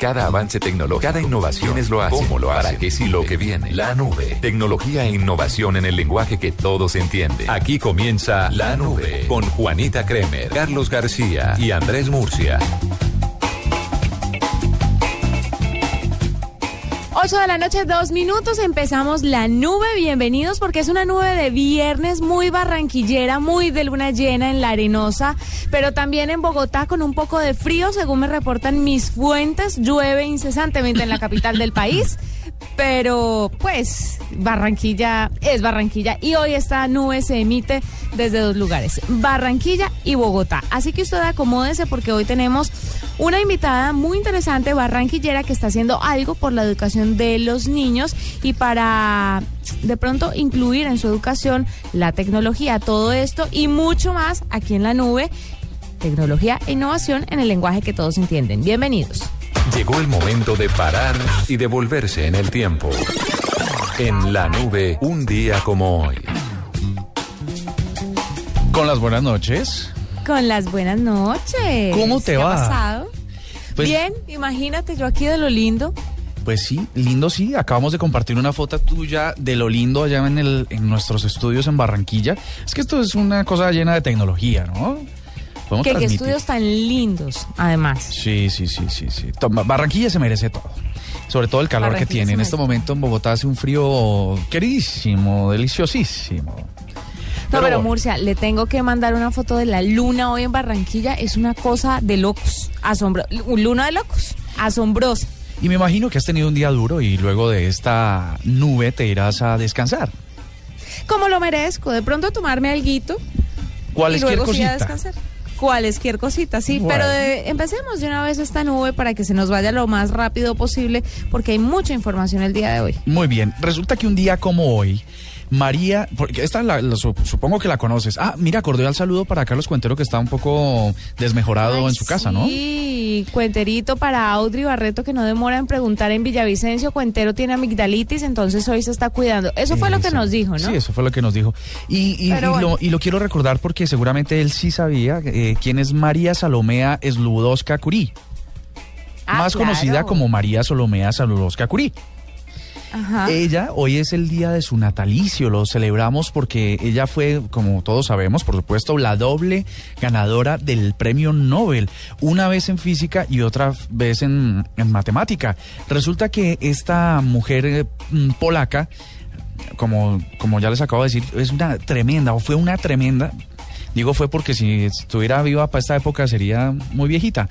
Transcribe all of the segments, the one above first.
Cada avance tecnológico, cada innovación es lo hace. ¿Cómo lo hace? ¿Para qué si lo que viene? La nube. Tecnología e innovación en el lenguaje que todos entienden. Aquí comienza La Nube con Juanita Kremer, Carlos García y Andrés Murcia. 8 de la noche, dos minutos, empezamos la nube. Bienvenidos porque es una nube de viernes muy barranquillera, muy de luna llena en la arenosa, pero también en Bogotá con un poco de frío, según me reportan mis fuentes. Llueve incesantemente en la capital del país, pero pues Barranquilla es Barranquilla y hoy esta nube se emite desde dos lugares, Barranquilla y Bogotá. Así que usted acomódese porque hoy tenemos una invitada muy interesante, barranquillera, que está haciendo algo por la educación de los niños y para de pronto incluir en su educación la tecnología, todo esto y mucho más aquí en la nube, tecnología e innovación en el lenguaje que todos entienden. Bienvenidos. Llegó el momento de parar y devolverse en el tiempo. En la nube, un día como hoy. Con las buenas noches. Con las buenas noches. ¿Cómo te ¿Qué va? Ha pasado? Pues- Bien, imagínate yo aquí de lo lindo. Pues sí, lindo sí. Acabamos de compartir una foto tuya de lo lindo allá en, el, en nuestros estudios en Barranquilla. Es que esto es una cosa llena de tecnología, ¿no? Que, qué estudios tan lindos, además. Sí, sí, sí, sí, sí. Toma, Barranquilla se merece todo. Sobre todo el calor que tiene. En este momento en Bogotá hace un frío queridísimo, deliciosísimo. No, pero. Murcia, le tengo que mandar una foto de la luna hoy en Barranquilla. Es una cosa de locos. Asombro luna de locos. Asombrosa. Y me imagino que has tenido un día duro y luego de esta nube te irás a descansar. Como lo merezco. De pronto tomarme alguito. y Cualquier luego sí a cosita. descansar. Cualesquier cosita, sí. Bueno. Pero de- empecemos de una vez esta nube para que se nos vaya lo más rápido posible, porque hay mucha información el día de hoy. Muy bien. Resulta que un día como hoy, María, porque esta la, la su- supongo que la conoces. Ah, mira, cordial saludo para Carlos Cuentero que está un poco desmejorado Ay, en su casa, ¿no? Sí, cuenterito para Audrey Barreto que no demora en preguntar en Villavicencio. Cuentero tiene amigdalitis, entonces hoy se está cuidando. Eso fue lo que nos dijo, ¿no? Sí, eso fue lo que nos dijo. Y, y- y bueno. lo, y lo quiero recordar porque seguramente él sí sabía eh, quién es María Salomea Sludowska Curí, Ah, más claro. conocida como María Salomea Sludowska Curí. Ella, hoy es el día de su natalicio, lo celebramos porque ella fue, como todos sabemos, por supuesto, la doble ganadora del premio Nobel, una vez en física y otra vez en, en matemática. Resulta que esta mujer eh, mm, polaca, como, como ya les acabo de decir, es una tremenda, o fue una tremenda, Digo fue porque si estuviera viva para esta época sería muy viejita.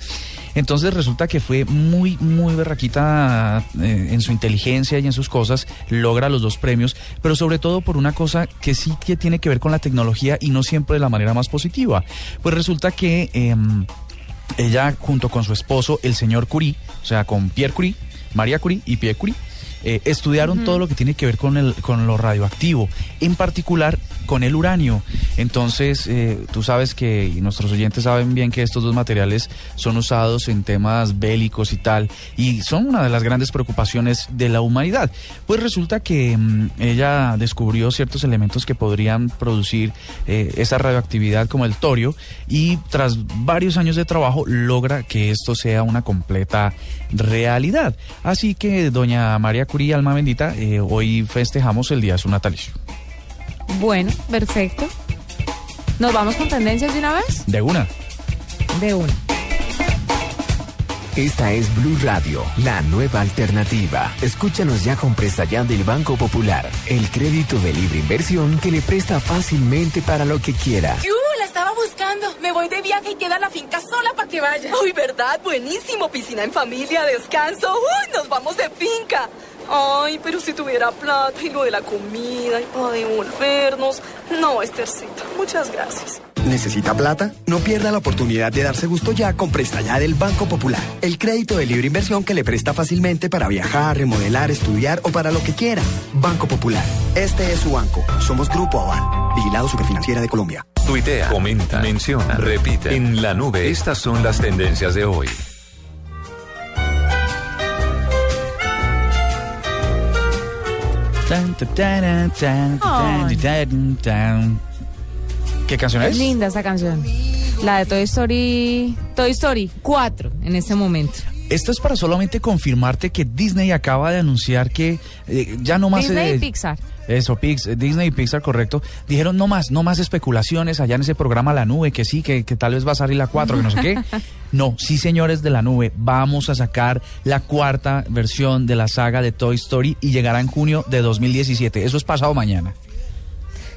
Entonces resulta que fue muy, muy berraquita eh, en su inteligencia y en sus cosas, logra los dos premios, pero sobre todo por una cosa que sí que tiene que ver con la tecnología y no siempre de la manera más positiva. Pues resulta que em, ella junto con su esposo, el señor Curie, o sea, con Pierre Curie, María Curie y Pierre Curie, eh, estudiaron todo lo que tiene que ver con, el, con lo radioactivo, en particular con el uranio. Entonces, eh, tú sabes que, y nuestros oyentes saben bien que estos dos materiales son usados en temas bélicos y tal, y son una de las grandes preocupaciones de la humanidad. Pues resulta que mm, ella descubrió ciertos elementos que podrían producir eh, esa radioactividad como el torio, y tras varios años de trabajo logra que esto sea una completa realidad. Así que, doña María Curie, alma bendita, eh, hoy festejamos el día de su natalicio. Bueno, perfecto. ¿Nos vamos con tendencias de una vez? De una. De una. Esta es Blue Radio, la nueva alternativa. Escúchanos ya con presta ya del Banco Popular, el crédito de libre inversión que le presta fácilmente para lo que quiera. ¡Yu! La estaba buscando. Me voy de viaje y queda la finca sola para que vaya. Uy, ¿verdad? Buenísimo. Piscina en familia, descanso. Uy, nos vamos de finca. Ay, pero si tuviera plata y lo de la comida y para devolvernos. No, Estercita, muchas gracias. ¿Necesita plata? No pierda la oportunidad de darse gusto ya con Presta Ya del Banco Popular. El crédito de libre inversión que le presta fácilmente para viajar, remodelar, estudiar o para lo que quiera. Banco Popular. Este es su banco. Somos Grupo Aval. Vigilado Superfinanciera de Colombia. Tuitea, comenta, menciona, repite. En la nube, estas son las tendencias de hoy. ¿Qué canción Es es? linda esta canción. La de Toy Story, Toy Story 4 en este momento. Esto es para solamente confirmarte que Disney acaba de anunciar que eh, ya no más... Disney eh, y Pixar. Eso, Pix, Disney y Pixar, correcto. Dijeron no más, no más especulaciones allá en ese programa La Nube, que sí, que, que tal vez va a salir la 4, que no sé qué. No, sí, señores de La Nube, vamos a sacar la cuarta versión de la saga de Toy Story y llegará en junio de 2017. Eso es pasado mañana.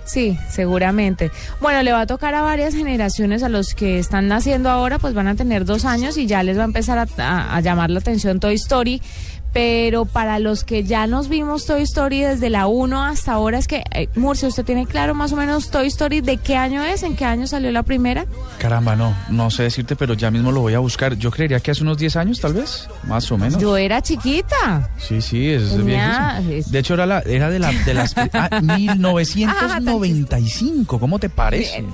Sí, seguramente. Bueno, le va a tocar a varias generaciones, a los que están naciendo ahora, pues van a tener dos años y ya les va a empezar a, a- a llamar la atención Toy Story. Pero para los que ya nos vimos Toy Story desde la 1 hasta ahora, es que, eh, Murcia, ¿usted tiene claro más o menos Toy Story de qué año es? ¿En qué año salió la primera? Caramba, no, no sé decirte, pero ya mismo lo voy a buscar. Yo creería que hace unos 10 años, tal vez, más o menos. Yo era chiquita. Sí, sí, es Tenía- viejísimo. De hecho, era, la, era de, la, de las... ah, 1995, ¿cómo te parece?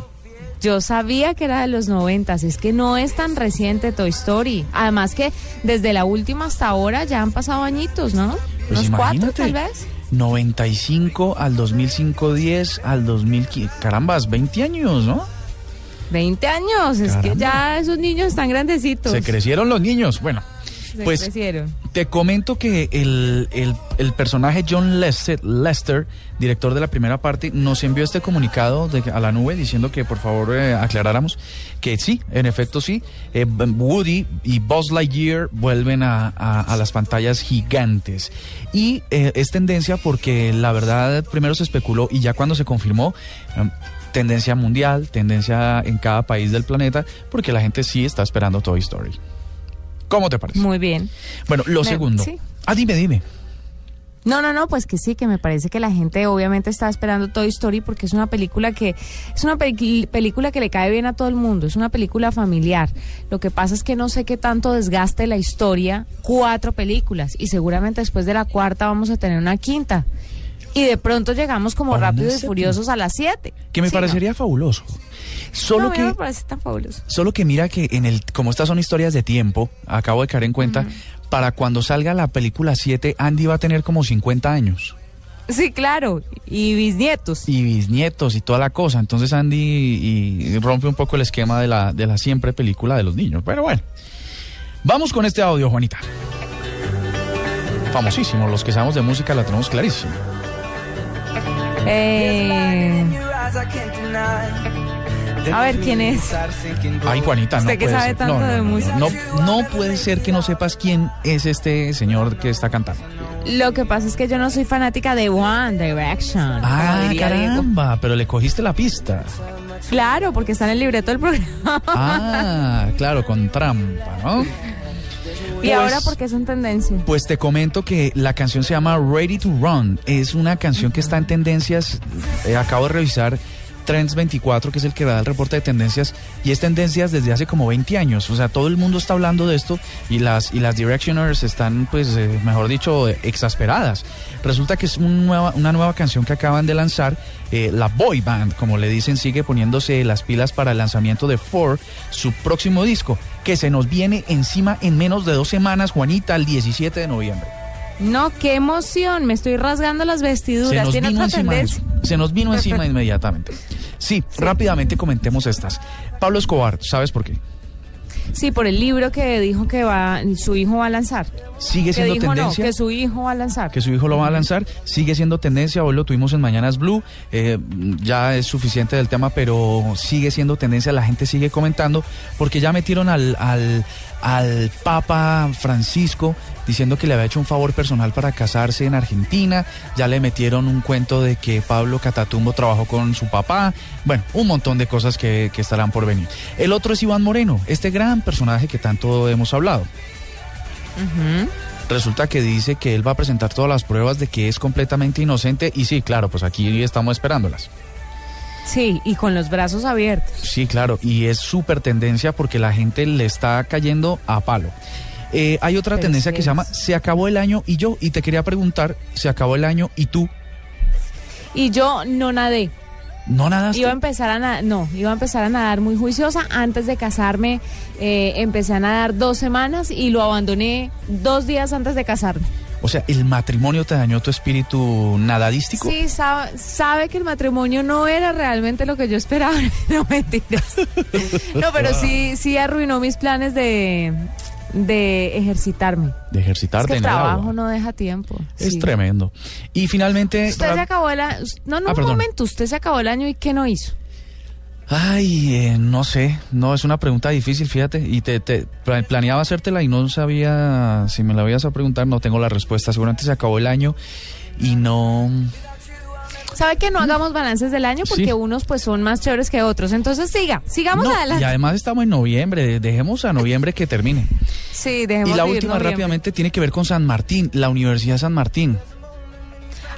Yo sabía que era de los noventas, es que no es tan reciente Toy Story. Además que desde la última hasta ahora ya han pasado añitos, ¿no? Pues Unos cuatro tal vez. 95 al 2005, 10 al 2015. Carambas, 20 años, ¿no? 20 años, es que ya esos niños están grandecitos. Se crecieron los niños. Bueno, Se pues crecieron. te comento que el, el- el personaje John Lester, Lester, director de la primera parte, nos envió este comunicado de- a la nube diciendo que por favor eh, aclaráramos que sí, en efecto sí, eh, Woody y Buzz Lightyear vuelven a, a- a las pantallas gigantes. Y eh, es tendencia porque la verdad primero se especuló y ya cuando se confirmó... em, Tendencia mundial, tendencia en cada país del planeta, porque la gente sí está esperando Toy Story. ¿Cómo te parece? Muy bien. Bueno, lo Me- segundo. sí. Ah, dime, dime. No, no, no, pues que sí, que me parece que la gente obviamente está esperando Toy Story porque es una película que es una película que le cae bien a todo el mundo, es una película familiar. Lo que pasa es que no sé qué tanto desgaste la historia cuatro películas y seguramente después de la cuarta vamos a tener una quinta. Y de pronto llegamos como rápidos y furiosos a las siete. Que me Sí, ¿no? parecería fabuloso. Solo No, que, no me parece tan fabuloso. solo que mira que en el, como estas son historias de tiempo, acabo de caer en cuenta, para cuando salga la película 7, Andy va a tener como 50 años. Sí, claro, y bisnietos. Y bisnietos y toda la cosa. Entonces Andy y, y rompe un poco el esquema de la, de la siempre película de los niños. Pero bueno. Vamos con este audio, Juanita. Famosísimo, los que sabemos de música la tenemos clarísima. Eh, a ver, ¿quién es? Ay, Juanita, no Usted que puede sabe ser. tanto no, no, de no, no, música. No, no puede ser que no sepas quién es este señor que está cantando. Lo que pasa es que yo no soy fanática de One Direction. Ah, Diego. caramba, pero le cogiste la pista. Claro, porque está en el libreto del programa. Ah, claro, con trampa, ¿no? y pues- ahora porque es en tendencia. Pues te comento que la canción se llama Ready to Run. Es una canción que está en tendencias. eh, acabo de revisar Trends 24, que es el que da el reporte de tendencias, y es tendencias desde hace como 20 años. O sea, todo el mundo está hablando de esto y las, y las Directioners están, pues, eh, mejor dicho, exasperadas. Resulta que es nueva, una nueva canción que acaban de lanzar. eh, la boy band, como le dicen, sigue poniéndose las pilas para el lanzamiento de Four, su próximo disco, que se nos viene encima en menos de dos semanas, Juanita, el 17 de noviembre. No, qué emoción. Me estoy rasgando las Se vestiduras. nos Tiene vino otra encima tendencia. eso. Se nos vino encima inmediatamente. Sí, rápidamente comentemos estas. Pablo Escobar, ¿sabes por qué? Sí, por el libro que dijo que va, su hijo va a lanzar. Sigue Que siendo no, tendencia. que su hijo va a lanzar. que su hijo lo va a lanzar, sigue siendo tendencia, hoy lo tuvimos en Mañanas Blue, eh, ya es suficiente del tema, pero sigue siendo tendencia, la gente sigue comentando, porque ya metieron al, al, al Papa Francisco diciendo que le había hecho un favor personal para casarse en Argentina, ya le metieron un cuento de que Pablo Catatumbo trabajó con su papá, bueno, un montón de cosas que, que estarán por venir. El otro es Iván Moreno, este gran personaje que tanto hemos hablado. Resulta que dice que él va a presentar todas las pruebas de que es completamente inocente y sí, claro, pues aquí estamos esperándolas. Sí, y con los brazos abiertos. Sí, claro, y es súper tendencia porque la gente le está cayendo a palo. Eh, hay otra Pero tendencia sí que se llama. Se acabó el año y yo, y te quería preguntar, ¿se acabó el año y tú? Y yo no nadé. ¿No nadaste? Iba a empezar a nadar, no, iba a empezar a nadar muy juiciosa. Antes de casarme, eh, empecé a nadar dos semanas y lo abandoné dos días antes de casarme. O sea, ¿el matrimonio te dañó tu espíritu nadadístico? Sí, sabe, sabe que el matrimonio no era realmente lo que yo esperaba. No mentiras. No, pero sí, sí arruinó mis planes de, de ejercitarme. De ejercitarte es que el en el trabajo agua. no deja tiempo. Es Sí. tremendo. Y finalmente... Usted se acabó el año. No, no, Ah, un perdón. momento. Usted se acabó el año y ¿qué no hizo? Ay, eh, no sé, no es una pregunta difícil, fíjate, y te, te pla- planeaba hacértela y no sabía si me la ibas a preguntar, no tengo la respuesta, seguramente se acabó el año y no... ¿Sabe que no hagamos balances del año? Porque Sí. unos pues son más chéveres que otros. Entonces siga, sigamos No, adelante. y además estamos en noviembre, dejemos a noviembre que termine. Sí, dejemos Y la última noviembre. rápidamente tiene que ver con San Martín, la Universidad de San Martín.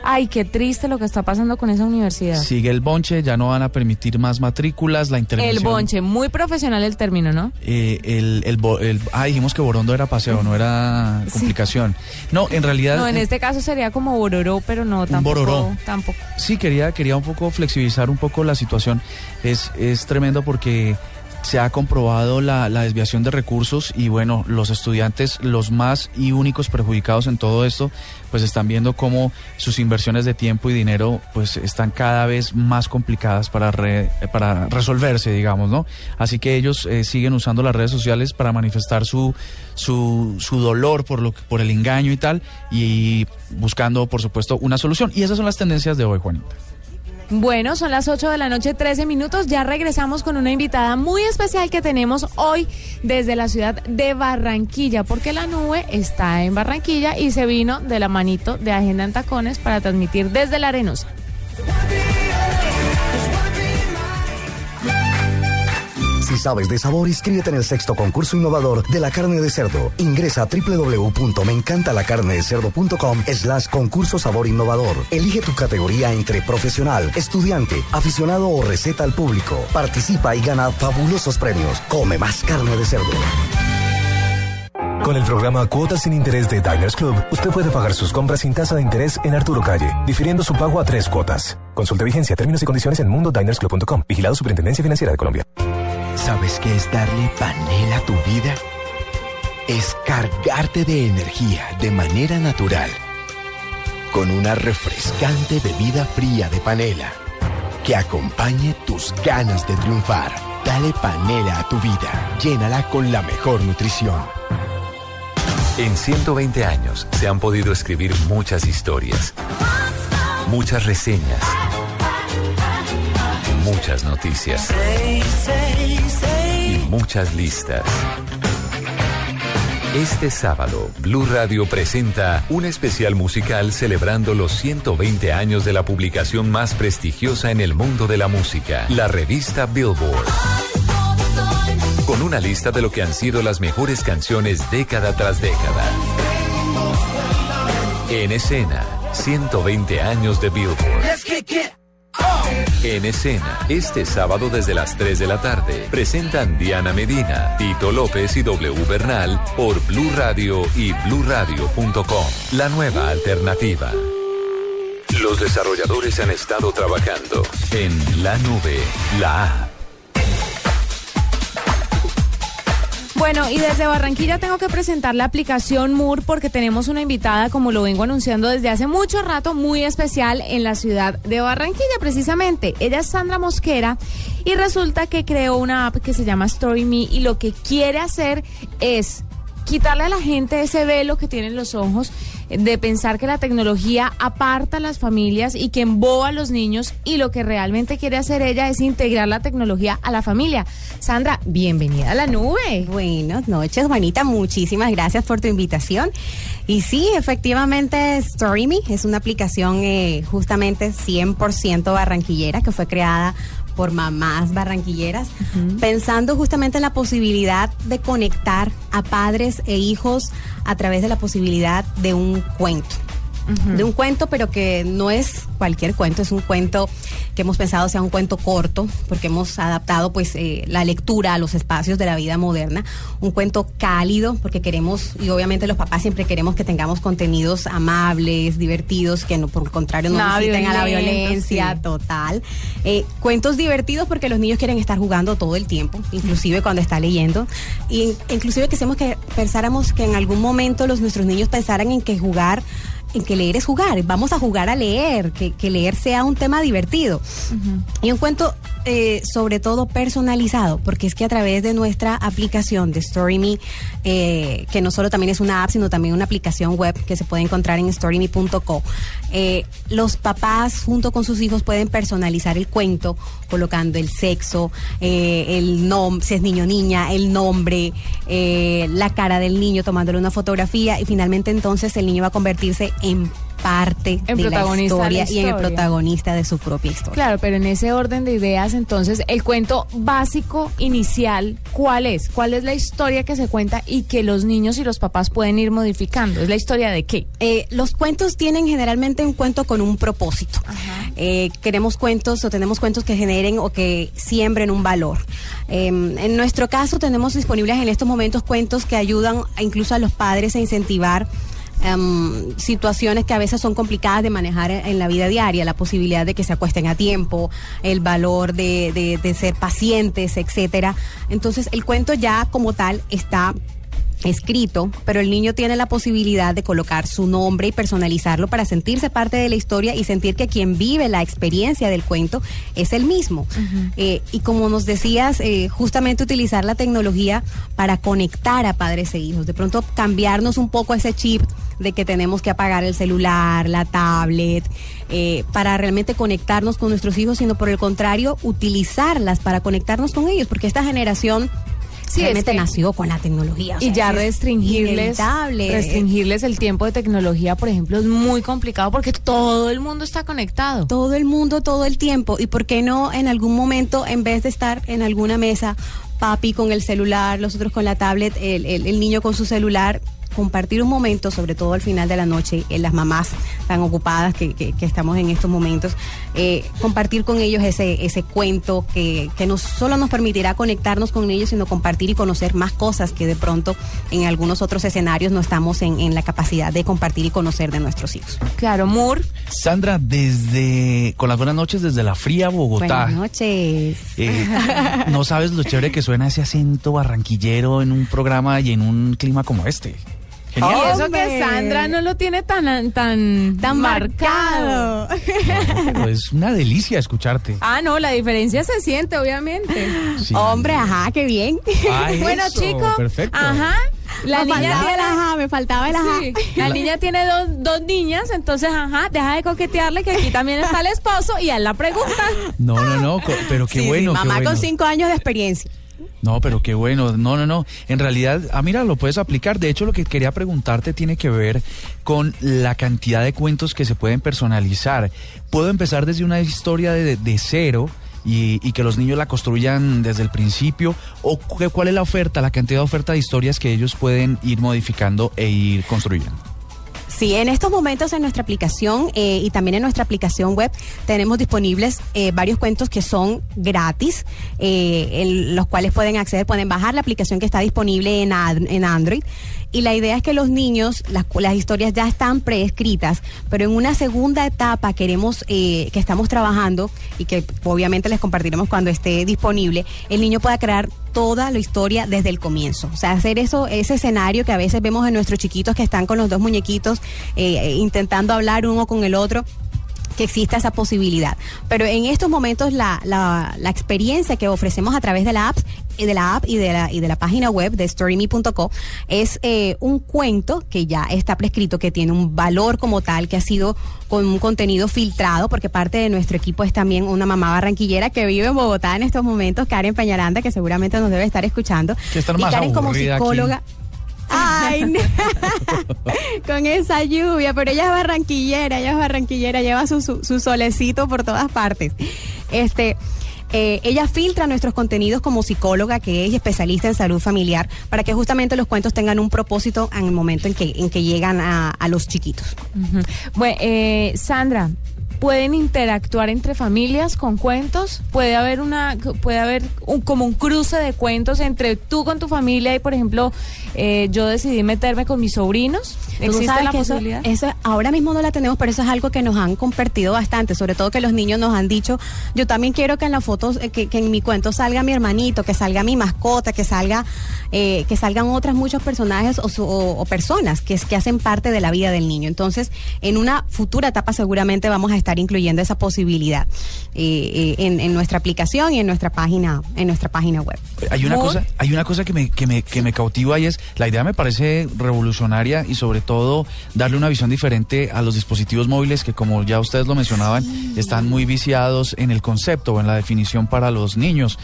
Ay, qué triste lo que está pasando con esa universidad. Sigue el bonche, ya no van a permitir más matrículas, la intervención... el bonche, muy profesional el término, ¿no? Eh, el, el, el- ah, dijimos que Borondo era paseo, no era complicación. No, en realidad... No, en este caso sería como bororó, pero no, tampoco. bororó. Tampoco. Sí, quería, quería un poco flexibilizar un poco la situación. Es, es tremendo porque se ha comprobado la, la desviación de recursos y bueno, los estudiantes, los más y únicos perjudicados en todo esto, pues están viendo cómo sus inversiones de tiempo y dinero pues están cada vez más complicadas para, re- para resolverse, digamos, ¿no? Así que ellos eh, siguen usando las redes sociales para manifestar su, su, su dolor por, lo, por el engaño y tal y buscando, por supuesto, una solución. Y esas son las tendencias de hoy, Juanita. Bueno, son las 8 de la noche, 13 minutos. Ya regresamos con una invitada muy especial que tenemos hoy desde la ciudad de Barranquilla, porque la nube está en Barranquilla y se vino de la manito de Agenda en Tacones para transmitir desde la Arenosa. Si sabes de sabor, inscríbete en el sexto concurso innovador de la carne de cerdo. Ingresa a www.meencantalacarnedecerdo.com slash concurso sabor innovador. Elige tu categoría entre profesional, estudiante, aficionado o receta al público. Participa y gana fabulosos premios. Come más carne de cerdo. Con el programa Cuotas sin Interés de Diners Club, usted puede pagar sus compras sin tasa de interés en Arturo Calle, difiriendo su pago a tres cuotas. Consulte vigencia, términos y condiciones en mundodinersclub.com. Vigilado Superintendencia Financiera de Colombia. ¿Sabes qué es darle panela a tu vida? Es cargarte de energía de manera natural. Con una refrescante bebida fría de panela que acompañe tus ganas de triunfar. Dale panela a tu vida. Llénala con la mejor nutrición. En 120 años se han podido escribir muchas historias, muchas reseñas, muchas noticias y muchas listas. Este sábado, Blue Radio presenta un especial musical celebrando los 120 años de la publicación más prestigiosa en el mundo de la música, la revista Billboard. Con una lista de lo que han sido las mejores canciones década tras década. En escena, 120 años de Billboard. En escena, este sábado desde las 3 de la tarde, presentan Diana Medina, Tito López y W Bernal por Blue Radio y bluradio.com. La nueva alternativa. Los desarrolladores han estado trabajando en la nube, la app. Bueno, y desde Barranquilla tengo que presentar la aplicación MUR porque tenemos una invitada, como lo vengo anunciando desde hace mucho rato, muy especial en la ciudad de Barranquilla, precisamente. Ella es Sandra Mosquera y resulta que creó una app que se llama Story Me y lo que quiere hacer es quitarle a la gente ese velo que tienen los ojos de pensar que la tecnología aparta a las familias y que emboba a los niños y lo que realmente quiere hacer ella es integrar la tecnología a la familia. Sandra, bienvenida a la nube. Buenas noches, Juanita. Muchísimas gracias por tu invitación. Y sí, efectivamente, StoryMe es una aplicación eh, justamente 100% barranquillera que fue creada por mamás barranquilleras, pensando justamente en la posibilidad de conectar a padres e hijos a través de la posibilidad de un cuento. De un cuento, pero que no es cualquier cuento, es un cuento que hemos pensado sea un cuento corto, porque hemos adaptado pues eh, la lectura a los espacios de la vida moderna, un cuento cálido, porque queremos, y obviamente los papás siempre queremos que tengamos contenidos amables, divertidos, que no, por el contrario no Nada inciten a la violencia, sí. total. Eh, cuentos divertidos porque los niños quieren estar jugando todo el tiempo, inclusive cuando está leyendo. Y inclusive quisimos que pensáramos que en algún momento los nuestros niños pensaran en que jugar en que leer es jugar, vamos a jugar a leer, que, que leer sea un tema divertido. Y un cuento eh, sobre todo personalizado, porque es que a través de nuestra aplicación de StoryMe, eh, que no solo también es una app, sino también una aplicación web que se puede encontrar en storyme.co, eh, los papás junto con sus hijos pueden personalizar el cuento colocando el sexo, eh, el nombre, si es niño o niña, el nombre, eh, la cara del niño tomándole una fotografía y finalmente entonces el niño va a convertirse en parte En de la la historia y en el historia. protagonista de su propia historia. Claro, pero en ese orden de ideas, entonces, el cuento básico, inicial, ¿cuál es? ¿Cuál es la historia que se cuenta y que los niños y los papás pueden ir modificando? ¿Es la historia de qué? Eh, los cuentos tienen generalmente un cuento con un propósito. Eh, queremos cuentos o tenemos cuentos que generen o que siembren un valor. Eh, en nuestro caso tenemos disponibles en estos momentos cuentos que ayudan a- incluso a los padres a incentivar em, situaciones que a veces son complicadas de manejar en la vida diaria, la posibilidad de que se acuesten a tiempo, el valor de, de- de ser pacientes, etcétera. Entonces el cuento ya como tal está escrito, pero el niño tiene la posibilidad de colocar su nombre y personalizarlo para sentirse parte de la historia y sentir que quien vive la experiencia del cuento es el mismo. Eh, y como nos decías, eh, justamente utilizar la tecnología para conectar a padres e hijos, de pronto cambiarnos un poco ese chip de que tenemos que apagar el celular, la tablet, eh, para realmente conectarnos con nuestros hijos, sino por el contrario, utilizarlas para conectarnos con ellos, porque esta generación Sí, es realmente que- nació con la tecnología. y sea, ya restringirles, restringirles el tiempo de tecnología, por ejemplo, es muy complicado porque todo el mundo está conectado. Todo el mundo, todo el tiempo. ¿Y por qué no en algún momento, en vez de estar en alguna mesa, papi con el celular, los otros con la tablet, el, el- el niño con su celular, compartir un momento, sobre todo al final de la noche, en las mamás tan ocupadas que, que- que estamos en estos momentos, eh, compartir con ellos ese, ese cuento que, que no solo nos permitirá conectarnos con ellos, sino compartir y conocer más cosas que de pronto en algunos otros escenarios no estamos en, en la capacidad de compartir y conocer de nuestros hijos. Claro, Moore. Sandra, desde con las buenas noches desde la fría Bogotá. Buenas noches. Eh, no sabes lo chévere que suena ese acento barranquillero en un programa y en un clima como este. Genial. Y eso que. Sandra no lo tiene tan tan, Tan marcado. Pero es una delicia escucharte. Ah, no, la diferencia se siente, obviamente. Sí. Hombre, ajá, qué bien. Ah, bueno, eso, chico. perfecto. Ajá. La me niña faltaba tiene el ajá, me faltaba el ajá. Sí, la niña tiene dos, dos niñas, entonces, ajá, deja de coquetearle que aquí también está el esposo y él la pregunta. No, no, no, pero qué Sí, sí, bueno. qué mamá bueno. con cinco años de experiencia. No, pero qué bueno. No, no, no. En realidad, ah, mira, lo puedes aplicar. De hecho, lo que quería preguntarte tiene que ver con la cantidad de cuentos que se pueden personalizar. Puedo empezar desde una historia de, de cero. Y, que los niños la construyan desde el principio o cu- cuál es la oferta, la cantidad de oferta de historias que ellos pueden ir modificando e ir construyendo. Sí, en estos momentos en nuestra aplicación eh, y también en nuestra aplicación web tenemos disponibles eh, varios cuentos que son gratis, eh, en los cuales pueden acceder, pueden bajar la aplicación que está disponible en, en Android. Y la idea es que los niños, las, las historias ya están preescritas, pero en una segunda etapa queremos, eh, que estamos trabajando y que obviamente les compartiremos cuando esté disponible, el niño pueda crear toda la historia desde el comienzo. O sea, hacer eso, ese escenario que a veces vemos en nuestros chiquitos que están con los dos muñequitos eh, eh, intentando hablar uno con el otro que exista esa posibilidad. Pero en estos momentos la, la, la experiencia que ofrecemos a través de la app, de la app y de la, y de la página web de storyme.co es eh, un cuento que ya está prescrito, que tiene un valor como tal, que ha sido con un contenido filtrado, porque parte de nuestro equipo es también una mamá barranquillera que vive en Bogotá en estos momentos, Karen Peñaranda, que seguramente nos debe estar escuchando. Estar y Karen como aquí. psicóloga. Ay, no. con esa lluvia, pero ella es barranquillera, ella es barranquillera, lleva su, su, su solecito por todas partes. Este, eh, ella filtra nuestros contenidos como psicóloga que es especialista en salud familiar para que justamente los cuentos tengan un propósito en el momento en que, en que llegan a, a los chiquitos. Bueno, eh, Sandra, pueden interactuar entre familias con cuentos. Puede haber una, puede haber un, como un cruce de cuentos entre tú con tu familia y, por ejemplo, eh, yo decidí meterme con mis sobrinos. ¿Existe sabes la eso- posibilidad? Eso, ahora mismo no la tenemos, pero eso es algo que nos han compartido bastante, sobre todo que los niños nos han dicho, yo también quiero que en las fotos, eh, que, que en mi cuento salga mi hermanito, que salga mi mascota, que salga, eh, que salgan otras muchos personajes o, su- o- o personas que, es- que hacen parte de la vida del niño. Entonces, en una futura etapa seguramente vamos a estar incluyendo esa posibilidad eh, eh, en, en nuestra aplicación y en nuestra página, en nuestra página web. Hay una cosa, hay una cosa que me, que me, que me cautiva y es, la idea me parece revolucionaria y sobre todo darle una visión diferente a los dispositivos móviles que como ya ustedes lo mencionaban, están muy viciados en el concepto o en la definición para los niños.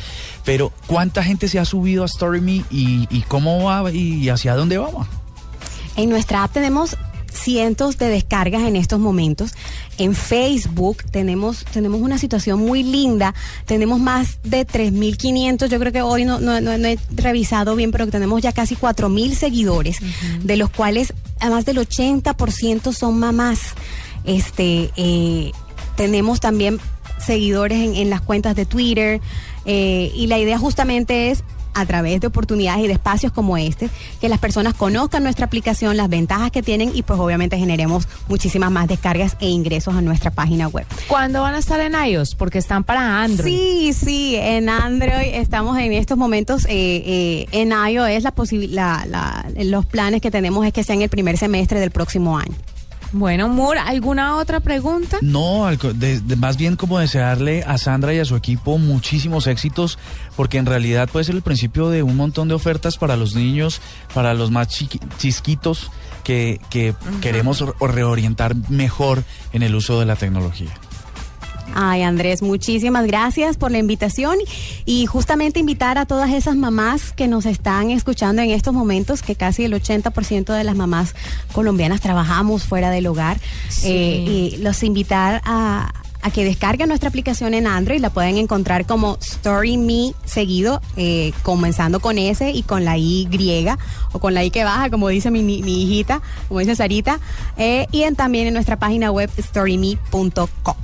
Pero ¿cuánta gente se ha subido a StoryMe y, y cómo va y hacia dónde va? En nuestra app tenemos cientos de descargas en estos momentos. En Facebook tenemos, tenemos una situación muy linda. Tenemos más de 3.500. Yo creo que hoy no, no, no- no he revisado bien, pero tenemos ya casi 4.000 seguidores, de los cuales más del 80% son mamás. Este, eh, tenemos también seguidores en, en las cuentas de Twitter. eh, y la idea justamente es a través de oportunidades y de espacios como este, que las personas conozcan nuestra aplicación, las ventajas que tienen y pues obviamente generemos muchísimas más descargas e ingresos a nuestra página web. ¿Cuándo van a estar en iOS? Porque están para Android. Sí, sí, en Android estamos en estos momentos, eh, eh, en iOS la la- la- los planes que tenemos es que sea en el primer semestre del próximo año. Bueno, Moore, ¿alguna otra pregunta? No, de- de- más bien como desearle a Sandra y a su equipo muchísimos éxitos, porque en realidad puede ser el principio de un montón de ofertas para los niños, para los más chisquitos que, que queremos re- reorientar mejor en el uso de la tecnología. Ay, Andrés, muchísimas gracias por la invitación y justamente invitar a todas esas mamás que nos están escuchando en estos momentos, que casi el 80% de las mamás colombianas trabajamos fuera del hogar, Sí. eh, y los invitar a, a que descarguen nuestra aplicación en Android, la pueden encontrar como Story Me seguido, eh, comenzando con S y con la Y griega, o con la I que baja, como dice mi, ni- mi hijita, como dice Sarita, eh, y en, también en nuestra página web storyme.com.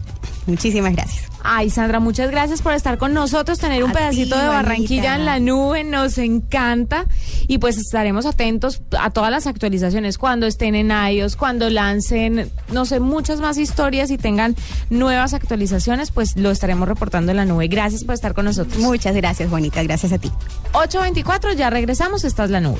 Muchísimas gracias. Ay, Sandra, muchas gracias por estar con nosotros, tener un A pedacito ti, de Barranquilla Juanita. en la nube, nos encanta y pues estaremos atentos a todas las actualizaciones cuando estén en iOS, cuando lancen, no sé, muchas más historias y tengan nuevas actualizaciones, pues lo estaremos reportando en la nube. Gracias por estar con nosotros. Muchas gracias, Juanita. Gracias a ti. 824, ya regresamos, esta es la nube.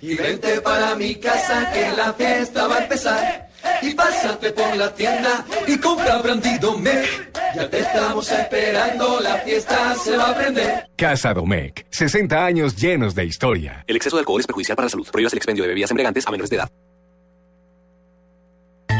Y vente para mi casa que la fiesta va a empezar. Y pásate por la tienda y compra Brandy Domec. Ya te estamos esperando, la fiesta se va a prender. Casa Domecq, 60 años llenos de historia. El exceso de alcohol es perjudicial para la salud. Prohíbas el expendio de bebidas embriagantes a menores de edad.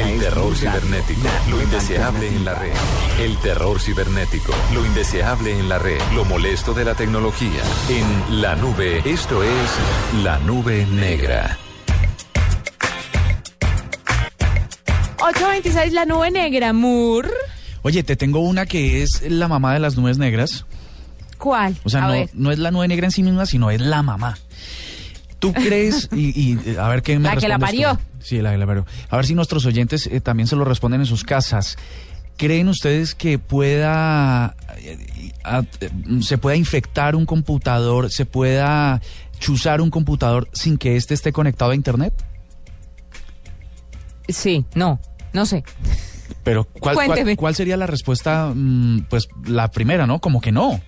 El terror cibernético, lo indeseable en la red. El terror cibernético, lo indeseable en la red, lo molesto de la tecnología. En la nube, esto es la nube negra. 826, la nube negra, Moore. Oye, te tengo una que es la mamá de las nubes negras. ¿Cuál? O sea, no, es la nube negra en sí misma, sino es la mamá. ¿Tú crees? Y, y, a ver qué me La que la tú. Sí, la que la parió. A ver si nuestros oyentes eh, también se lo responden en sus casas. ¿Creen ustedes que pueda eh, a- eh, se pueda infectar un computador, se pueda chuzar un computador sin que éste esté conectado a internet? Sí, no, no sé. Pero ¿cuál, cuál sería la respuesta? Mm, Pues la primera, ¿no? Como que no.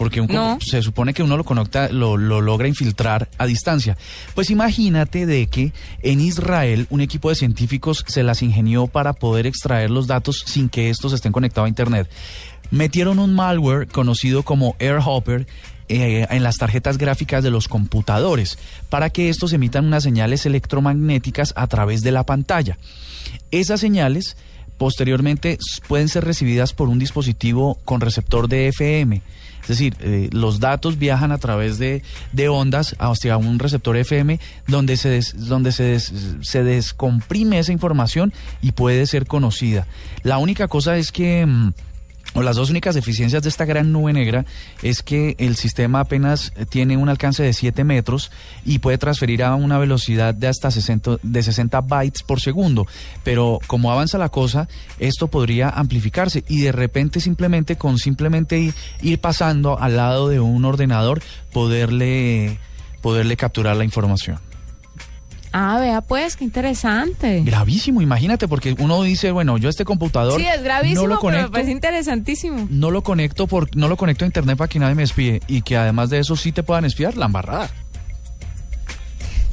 Porque un co- No. se supone que uno lo conecta, lo, lo logra infiltrar a distancia. Pues imagínate de que en Israel un equipo de científicos se las ingenió para poder extraer los datos sin que estos estén conectados a internet. Metieron un malware conocido como AirHopper eh, en las tarjetas gráficas de los computadores para que estos emitan unas señales electromagnéticas a través de la pantalla. Esas señales posteriormente pueden ser recibidas por un dispositivo con receptor de FM. Es decir, eh, los datos viajan a través de, de ondas hacia un receptor FM donde, se, des- donde se, des- se descomprime esa información y puede ser conocida. La única cosa es que... mm, o las dos únicas deficiencias de esta gran nube negra es que el sistema apenas eh, tiene un alcance de 7 metros y puede transferir a una velocidad de hasta 60, de 60 bytes por segundo. Pero como avanza la cosa, esto podría amplificarse y de repente simplemente con simplemente ir, ir pasando al lado de un ordenador poderle, poderle capturar la información. Ah, vea pues, qué interesante. Gravísimo, imagínate, porque uno dice, bueno, yo este computador Sí, es gravísimo, no lo pero me conecto, parece interesantísimo. no lo conecto por, no lo conecto a internet para que nadie me espíe y que además de eso sí te puedan espiar, la embarrada.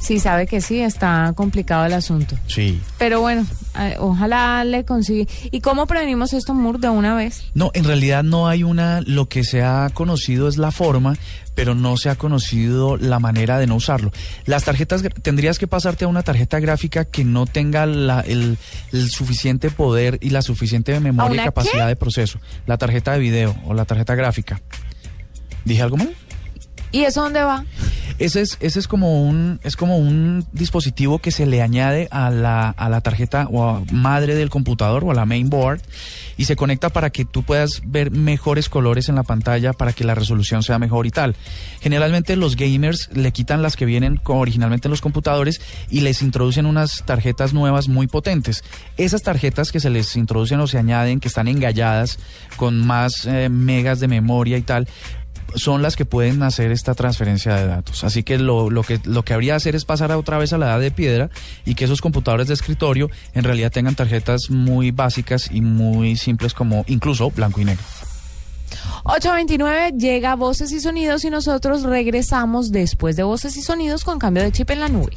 Sí, sabe que sí, está complicado el asunto. Sí. Pero bueno, eh, ojalá le consiga. ¿Y cómo prevenimos esto, Mur, de una vez? No, en realidad no hay una, lo que se ha conocido es la forma, pero no se ha conocido la manera de no usarlo. Las tarjetas, tendrías que pasarte a una tarjeta gráfica que no tenga la- el, el suficiente poder y la suficiente memoria y capacidad qué? de proceso. La tarjeta de video o la tarjeta gráfica. ¿Dije algo mal? ¿Y eso dónde va? Ese es, ese es como un, es como un dispositivo que se le añade a la, a la tarjeta o a madre del computador o a la mainboard y se conecta para que tú puedas ver mejores colores en la pantalla para que la resolución sea mejor y tal. Generalmente los gamers le quitan las que vienen originalmente en los computadores y les introducen unas tarjetas nuevas muy potentes. Esas tarjetas que se les introducen o se añaden, que están engalladas con más eh, megas de memoria y tal, son las que pueden hacer esta transferencia de datos. Así que lo, lo que lo que habría de hacer es pasar otra vez a la edad de piedra y que esos computadores de escritorio en realidad tengan tarjetas muy básicas y muy simples como incluso blanco y negro. 829 llega Voces y Sonidos y nosotros regresamos después de Voces y Sonidos con cambio de chip en la nube.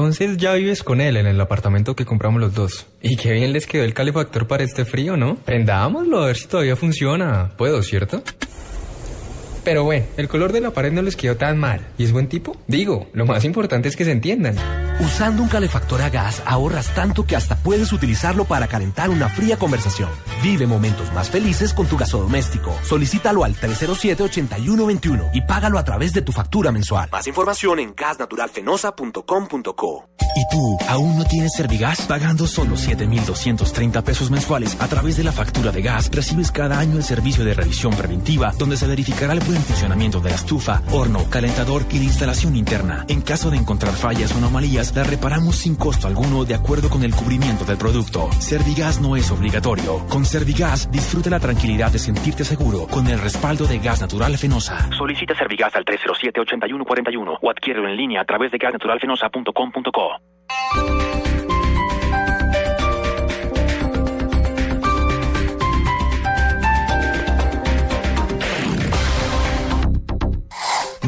ya vives con él en el apartamento que compramos los dos. Y qué bien les quedó el calefactor para este frío, ¿no? Prendámoslo a ver si todavía funciona. Puedo, ¿cierto? Pero bueno, el color de la pared no les quedó tan mal. ¿Y es buen tipo? Digo, lo más importante es que se entiendan. Usando un calefactor a gas ahorras tanto que hasta puedes utilizarlo para calentar una fría conversación. Vive momentos más felices con tu gasodoméstico. Solicítalo al 307-8121 y págalo a través de tu factura mensual. Más información en gasnaturalfenosa.com.co. ¿Y tú aún no tienes Servigas? Pagando solo 7,230 pesos mensuales a través de la factura de gas, recibes cada año el servicio de revisión preventiva, donde se verificará el buen funcionamiento de la estufa, horno, calentador y la instalación interna. En caso de encontrar fallas o anomalías, la reparamos sin costo alguno de acuerdo con el cubrimiento del producto. Servigas no es obligatorio. Con Servigas, disfruta la tranquilidad de sentirte seguro con el respaldo de gas natural Fenosa. Solicita Servigas al 307-8141 o adquiérelo en línea a través de gasnaturalfenosa.com.co.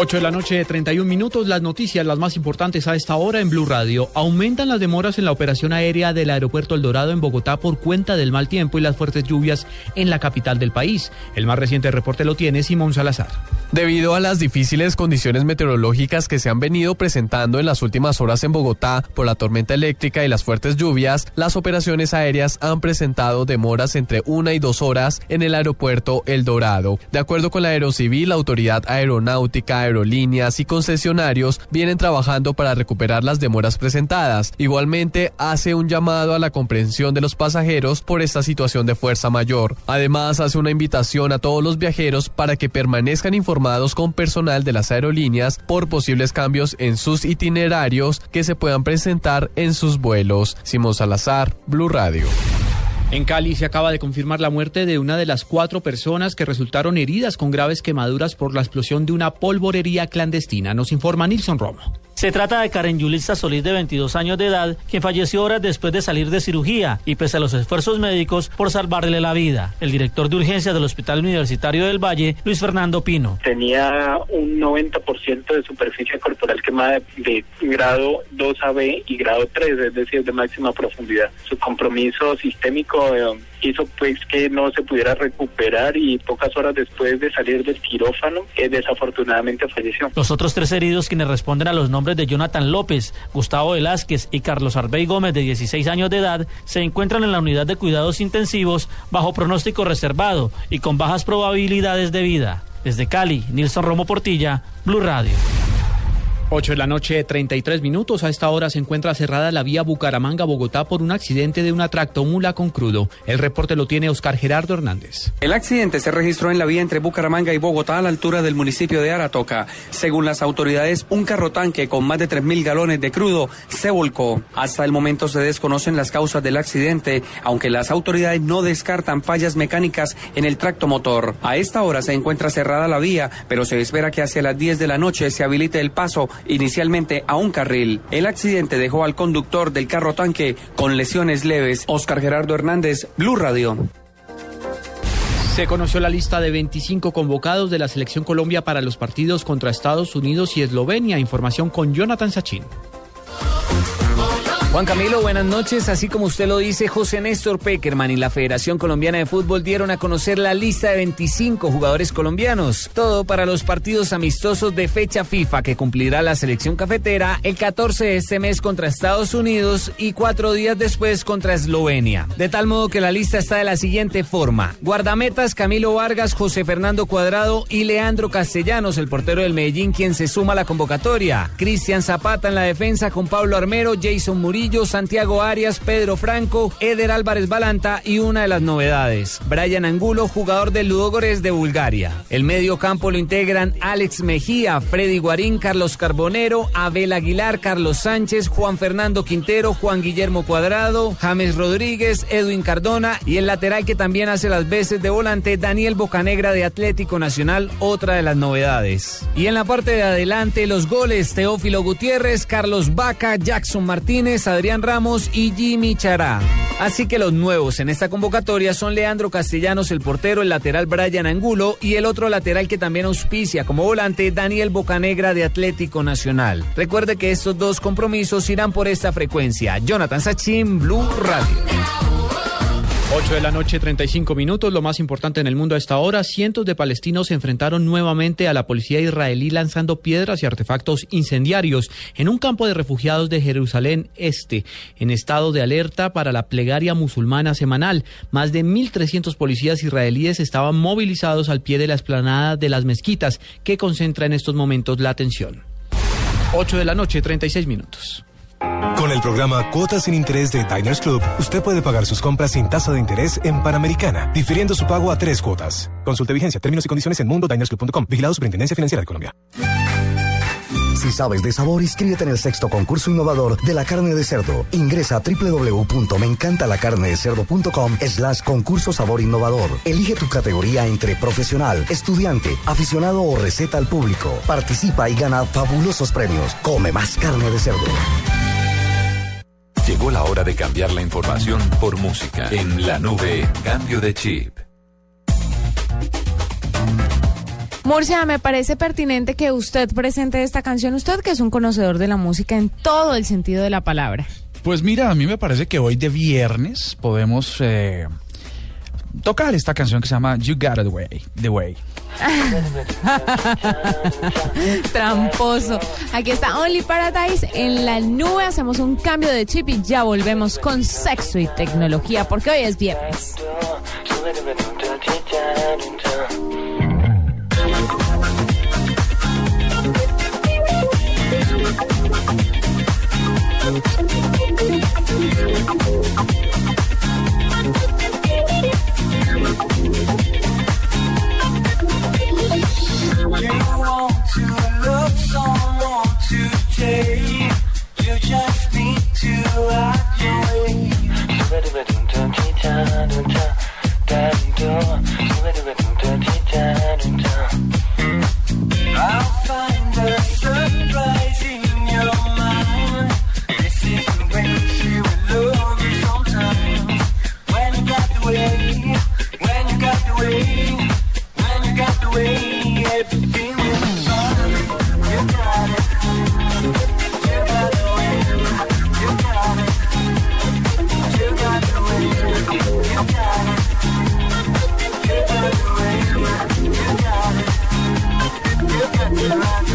8 de la noche, 31 minutos. Las noticias, las más importantes a esta hora en Blue Radio. Aumentan las demoras en la operación aérea del aeropuerto El Dorado en Bogotá por cuenta del mal tiempo y las fuertes lluvias en la capital del país. El más reciente reporte lo tiene Simón Salazar. Debido a las difíciles condiciones meteorológicas que se han venido presentando en las últimas horas en Bogotá por la tormenta eléctrica y las fuertes lluvias, las operaciones aéreas han presentado demoras entre una y dos horas en el aeropuerto El Dorado. De acuerdo con la Aerocivil, la Autoridad Aeronáutica aerolíneas y concesionarios vienen trabajando para recuperar las demoras presentadas. Igualmente, hace un llamado a la comprensión de los pasajeros por esta situación de fuerza mayor. Además, hace una invitación a todos los viajeros para que permanezcan informados con personal de las aerolíneas por posibles cambios en sus itinerarios que se puedan presentar en sus vuelos. Simón Salazar, Blue Radio. En Cali se acaba de confirmar la muerte de una de las cuatro personas que resultaron heridas con graves quemaduras por la explosión de una polvorería clandestina. Nos informa Nilson Romo. Se trata de Karen Yulisa Solís, de 22 años de edad, quien falleció horas después de salir de cirugía y pese a los esfuerzos médicos por salvarle la vida. El director de urgencias del Hospital Universitario del Valle, Luis Fernando Pino. Tenía un 90% de superficie corporal quemada de grado 2AB y grado 3, es decir, de máxima profundidad. Su compromiso sistémico eh, hizo pues que no se pudiera recuperar y pocas horas después de salir del quirófano, eh, desafortunadamente falleció. Los otros tres heridos quienes responden a los nombres de Jonathan López, Gustavo Velázquez y Carlos Arbey Gómez de 16 años de edad se encuentran en la unidad de cuidados intensivos bajo pronóstico reservado y con bajas probabilidades de vida. Desde Cali, Nilson Romo Portilla, Blue Radio. 8 de la noche, 33 minutos. A esta hora se encuentra cerrada la vía Bucaramanga-Bogotá por un accidente de una tractomula con crudo. El reporte lo tiene Oscar Gerardo Hernández. El accidente se registró en la vía entre Bucaramanga y Bogotá a la altura del municipio de Aratoca. Según las autoridades, un carro tanque con más de 3.000 galones de crudo se volcó. Hasta el momento se desconocen las causas del accidente, aunque las autoridades no descartan fallas mecánicas en el tracto motor. A esta hora se encuentra cerrada la vía, pero se espera que hacia las 10 de la noche se habilite el paso inicialmente a un carril. El accidente dejó al conductor del carro tanque con lesiones leves. Oscar Gerardo Hernández, Blue Radio. Se conoció la lista de 25 convocados de la Selección Colombia para los partidos contra Estados Unidos y Eslovenia. Información con Jonathan Sachin. Juan Camilo, buenas noches. Así como usted lo dice, José Néstor Peckerman y la Federación Colombiana de Fútbol dieron a conocer la lista de 25 jugadores colombianos. Todo para los partidos amistosos de fecha FIFA que cumplirá la selección cafetera el 14 de este mes contra Estados Unidos y cuatro días después contra Eslovenia. De tal modo que la lista está de la siguiente forma. Guardametas Camilo Vargas, José Fernando Cuadrado y Leandro Castellanos, el portero del Medellín, quien se suma a la convocatoria. Cristian Zapata en la defensa con Pablo Armero, Jason Murillo Santiago Arias, Pedro Franco, Eder Álvarez Balanta y una de las novedades, Brian Angulo, jugador del Ludogorets de Bulgaria. El medio campo lo integran Alex Mejía, Freddy Guarín, Carlos Carbonero, Abel Aguilar, Carlos Sánchez, Juan Fernando Quintero, Juan Guillermo Cuadrado, James Rodríguez, Edwin Cardona y el lateral que también hace las veces de volante, Daniel Bocanegra de Atlético Nacional, otra de las novedades. Y en la parte de adelante, los goles, Teófilo Gutiérrez, Carlos Vaca, Jackson Martínez, Adrián Ramos y Jimmy Chará. Así que los nuevos en esta convocatoria son Leandro Castellanos, el portero, el lateral Brian Angulo y el otro lateral que también auspicia como volante Daniel Bocanegra de Atlético Nacional. Recuerde que estos dos compromisos irán por esta frecuencia. Jonathan Sachin, Blue Radio. 8 de la noche, 35 minutos. Lo más importante en el mundo a esta hora, cientos de palestinos se enfrentaron nuevamente a la policía israelí lanzando piedras y artefactos incendiarios en un campo de refugiados de Jerusalén Este, en estado de alerta para la plegaria musulmana semanal. Más de 1.300 policías israelíes estaban movilizados al pie de la esplanada de las mezquitas que concentra en estos momentos la atención. 8 de la noche, 36 minutos. Con el programa Cuotas sin Interés de Diners Club, usted puede pagar sus compras sin tasa de interés en Panamericana, difiriendo su pago a tres cuotas. Consulte vigencia, términos y condiciones en mundodinersclub.com. Vigilado Superintendencia Financiera de Colombia. Si sabes de sabor, inscríbete en el sexto concurso innovador de la carne de cerdo. Ingresa a www.meencantalacarnedecerdo.com slash concurso sabor innovador. Elige tu categoría entre profesional, estudiante, aficionado o receta al público. Participa y gana fabulosos premios. Come más carne de cerdo. Llegó la hora de cambiar la información por música. En la nube, cambio de chip. Murcia, me parece pertinente que usted presente esta canción, usted que es un conocedor de la música en todo el sentido de la palabra. Pues mira, a mí me parece que hoy de viernes podemos eh, tocar esta canción que se llama You Got It Way, The Way. Tramposo. Aquí está Only Paradise en la nube. Hacemos un cambio de chip y ya volvemos con sexo y tecnología porque hoy es viernes. Ready, ready, dun, dun, dun, dun, dun, dun, dun, ready, ready, do dun, dun, dun. Thank you.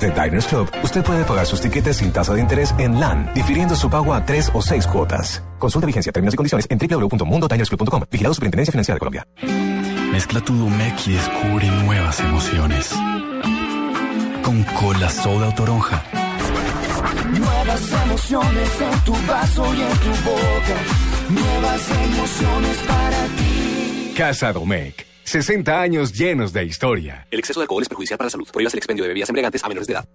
De Diners Club, usted puede pagar sus tiquetes sin tasa de interés en LAN, difiriendo su pago a tres o seis cuotas. Consulta vigencia, términos y condiciones en www.mundotinersclub.com. Vigilado Superintendencia Financiera de Colombia. Mezcla tu Domec y descubre nuevas emociones. con cola soda o toronja. Nuevas emociones en tu vaso y en tu boca. Nuevas emociones para ti. Casa Domecq. 60 años llenos de historia. El exceso de alcohol es perjudicial para la salud. Prohíbas el expendio de bebidas embriagantes a menores de edad.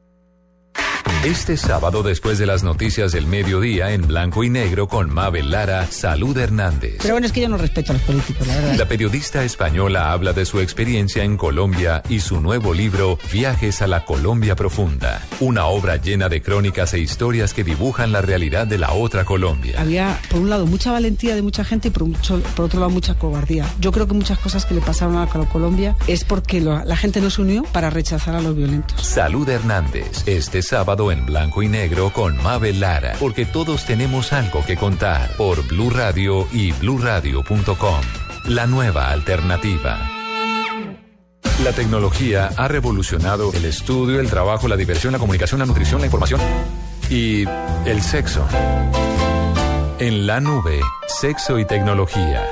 Este sábado, después de las noticias del mediodía, en blanco y negro con Mabel Lara, Salud Hernández. Pero bueno, es que yo no respeto a los políticos, la verdad. La periodista española habla de su experiencia en Colombia y su nuevo libro, Viajes a la Colombia Profunda. Una obra llena de crónicas e historias que dibujan la realidad de la otra Colombia. Había, por un lado, mucha valentía de mucha gente y por, mucho- por otro lado, mucha cobardía. Yo creo que muchas cosas que le pasaron a Colombia es porque lo- la gente no se unió para rechazar a los violentos. Salud Hernández, este sábado en blanco y negro con Mabel Lara, porque todos tenemos algo que contar por Blue Radio y bluradio.com. La nueva alternativa. La tecnología ha revolucionado el estudio, el trabajo, la diversión, la comunicación, la nutrición, la información y el sexo. En la nube, sexo y tecnología.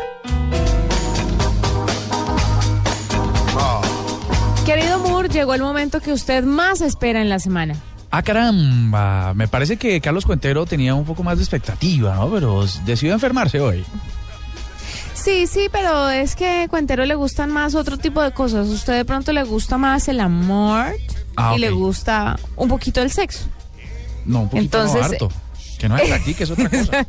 Querido Moore, llegó el momento que usted más espera en la semana. Ah, caramba, me parece que Carlos Cuentero tenía un poco más de expectativa, ¿no? Pero decidió enfermarse hoy. Sí, sí, pero es que a Cuentero le gustan más otro tipo de cosas. Usted de pronto le gusta más el amor Ah, y le gusta un poquito el sexo. No, un poquito Entonces, no, harto. Que no es aquí, que es otra cosa.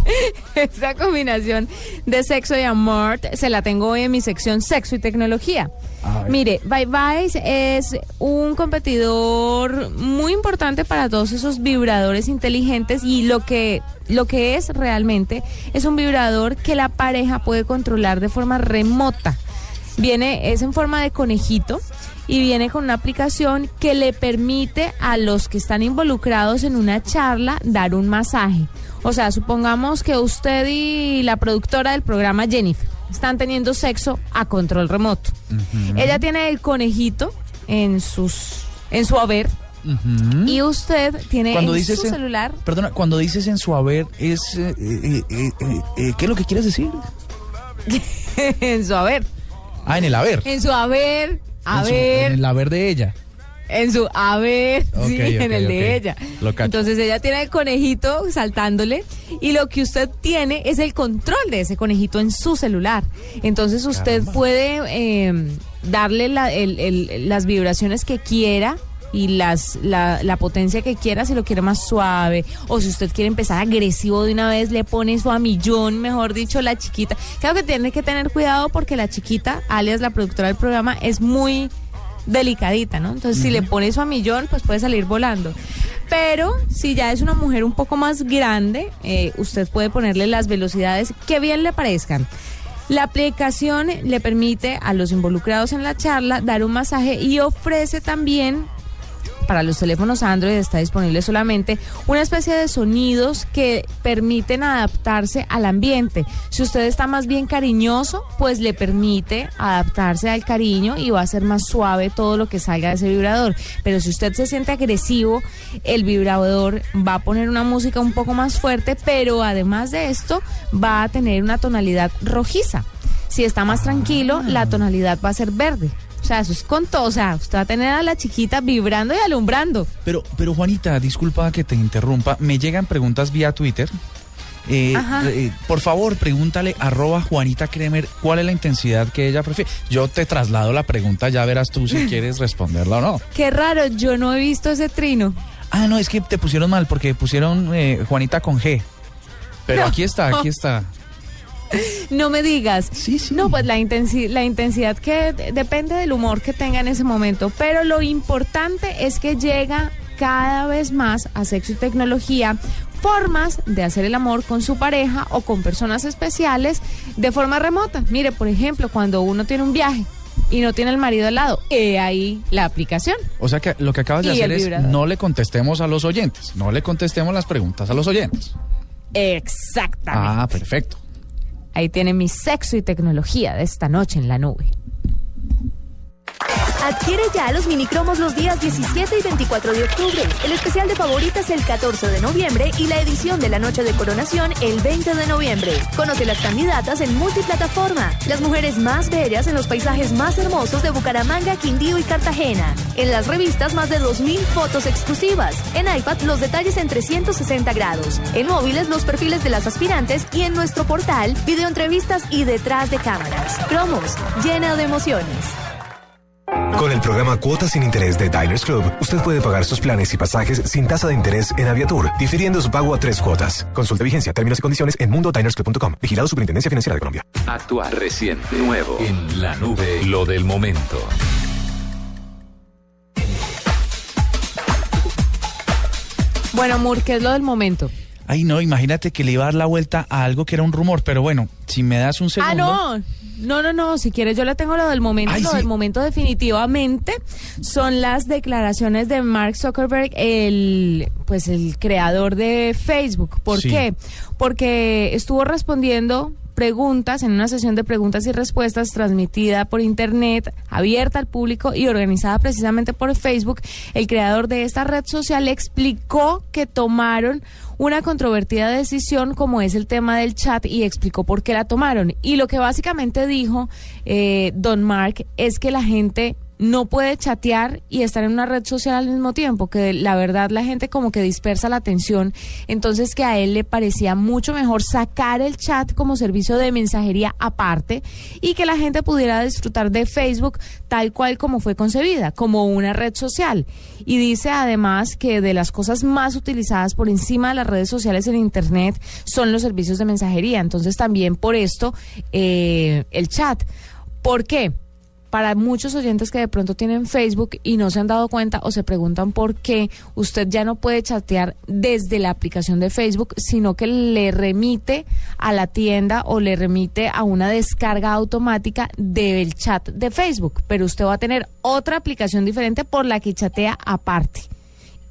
Esa combinación de sexo y amor se la tengo hoy en mi sección Sexo y Tecnología. Mire, Bye Bye es un competidor muy importante para todos esos vibradores inteligentes y lo que lo que es realmente es un vibrador que la pareja puede controlar de forma remota. Viene es en forma de conejito y viene con una aplicación que le permite a los que están involucrados en una charla dar un masaje. O sea, supongamos que usted y la productora del programa Jennifer están teniendo sexo a control remoto. Ella tiene el conejito en sus en su haber y usted tiene Cuando en dices su en- celular Perdona, cuando dices en su haber, es, eh, eh, eh, ¿qué es lo que quieres decir? en su haber, Ah, en el haber. en su haber, a En el haber de ella. En su, a ver, sí, en el de ella. Entonces ella tiene el conejito saltándole y lo que usted tiene es el control de ese conejito en su celular. Entonces usted puede eh, darle la- el- el- las vibraciones que quiera y las la, la potencia que quiera si lo quiere más suave o si usted quiere empezar agresivo de una vez le pone su a millón mejor dicho la chiquita claro que tiene que tener cuidado porque la chiquita alias la productora del programa es muy delicadita, ¿no? Entonces, si le pone eso a millón, pues puede salir volando. Pero si ya es una mujer un poco más grande, eh, usted puede ponerle las velocidades que bien le parezcan. La aplicación le permite a los involucrados en la charla dar un masaje y ofrece también para los teléfonos Android está disponible solamente una especie de sonidos que permiten adaptarse al ambiente. Si usted está más bien cariñoso, pues le permite adaptarse al cariño y va a ser más suave todo lo que salga de ese vibrador. Pero si usted se siente agresivo, el vibrador va a poner una música un poco más fuerte, pero además de esto va a tener una tonalidad rojiza. Si está más tranquilo, la tonalidad va a ser verde. Sea, eso es con todo. O sea, usted va a tener a la chiquita vibrando y alumbrando. Pero, pero Juanita, disculpa que te interrumpa. Me llegan preguntas vía Twitter. Eh, eh, por favor, pregúntale arroba Juanita Kremer cuál es la intensidad que ella prefiere. Yo te traslado la pregunta, ya verás tú si quieres responderla o no. Qué raro, yo no he visto ese trino. Ah, no, es que te pusieron mal porque pusieron eh, Juanita con G. Pero aquí está, aquí está. No me digas. No, pues la, intensi- la intensidad que de- depende del humor que tenga en ese momento. Pero lo importante es que llega cada vez más a sexo y tecnología formas de hacer el amor con su pareja o con personas especiales de forma remota. Mire, por ejemplo, cuando uno tiene un viaje y no tiene el marido al lado, he ahí la aplicación. O sea que lo que acabas de Y hacer es vibrador. no le contestemos a los oyentes, no le contestemos las preguntas a los oyentes. Exactamente. Ah, perfecto. Ahí tiene mi sexo y tecnología de esta noche en la nube. Adquiere ya los minicromos los días 17 y 24 de octubre. El especial de favoritas el 14 de noviembre y la edición de la noche de coronación el 20 de noviembre. Conoce las candidatas en multiplataforma. Las mujeres más bellas en los paisajes más hermosos de Bucaramanga, Quindío y Cartagena. En las revistas más de 2.000 fotos exclusivas. En iPad los detalles en 360 grados. En móviles los perfiles de las aspirantes y en nuestro portal videoentrevistas y detrás de cámaras. Cromos, llena de emociones. Con el programa Cuotas sin Interés de Diners Club, usted puede pagar sus planes y pasajes sin tasa de interés en Aviatur, difiriendo su pago a tres cuotas. Consulte vigencia, términos y condiciones en mundodinersclub.com. Vigilado Superintendencia Financiera de Colombia. Actual, reciente, nuevo. En la nube, lo del momento. Bueno, Mur, ¿qué es lo del momento? Ay, no, imagínate que le iba a dar la vuelta a algo que era un rumor, pero bueno, si me das un segundo. Ah, no. No, no, no. Si quieres, yo le tengo lo del momento. Ay, lo sí. del momento, definitivamente, son las declaraciones de Mark Zuckerberg, el, pues, el creador de Facebook. ¿Por Sí. qué? Porque estuvo respondiendo preguntas en una sesión de preguntas y respuestas transmitida por internet, abierta al público y organizada precisamente por Facebook. El creador de esta red social explicó que tomaron una controvertida decisión como es el tema del chat y explicó por qué la tomaron. Y lo que básicamente dijo eh, Don Mark es que la gente no puede chatear y estar en una red social al mismo tiempo, que la verdad la gente como que dispersa la atención, entonces que a él le parecía mucho mejor sacar el chat como servicio de mensajería aparte y que la gente pudiera disfrutar de Facebook tal cual como fue concebida, como una red social. Y dice además que de las cosas más utilizadas por encima de las redes sociales en Internet son los servicios de mensajería, entonces también por esto eh, el chat. ¿Por qué? Para muchos oyentes que de pronto tienen Facebook y no se han dado cuenta o se preguntan por qué usted ya no puede chatear desde la aplicación de Facebook, sino que le remite a la tienda o le remite a una descarga automática del chat de Facebook, pero usted va a tener otra aplicación diferente por la que chatea aparte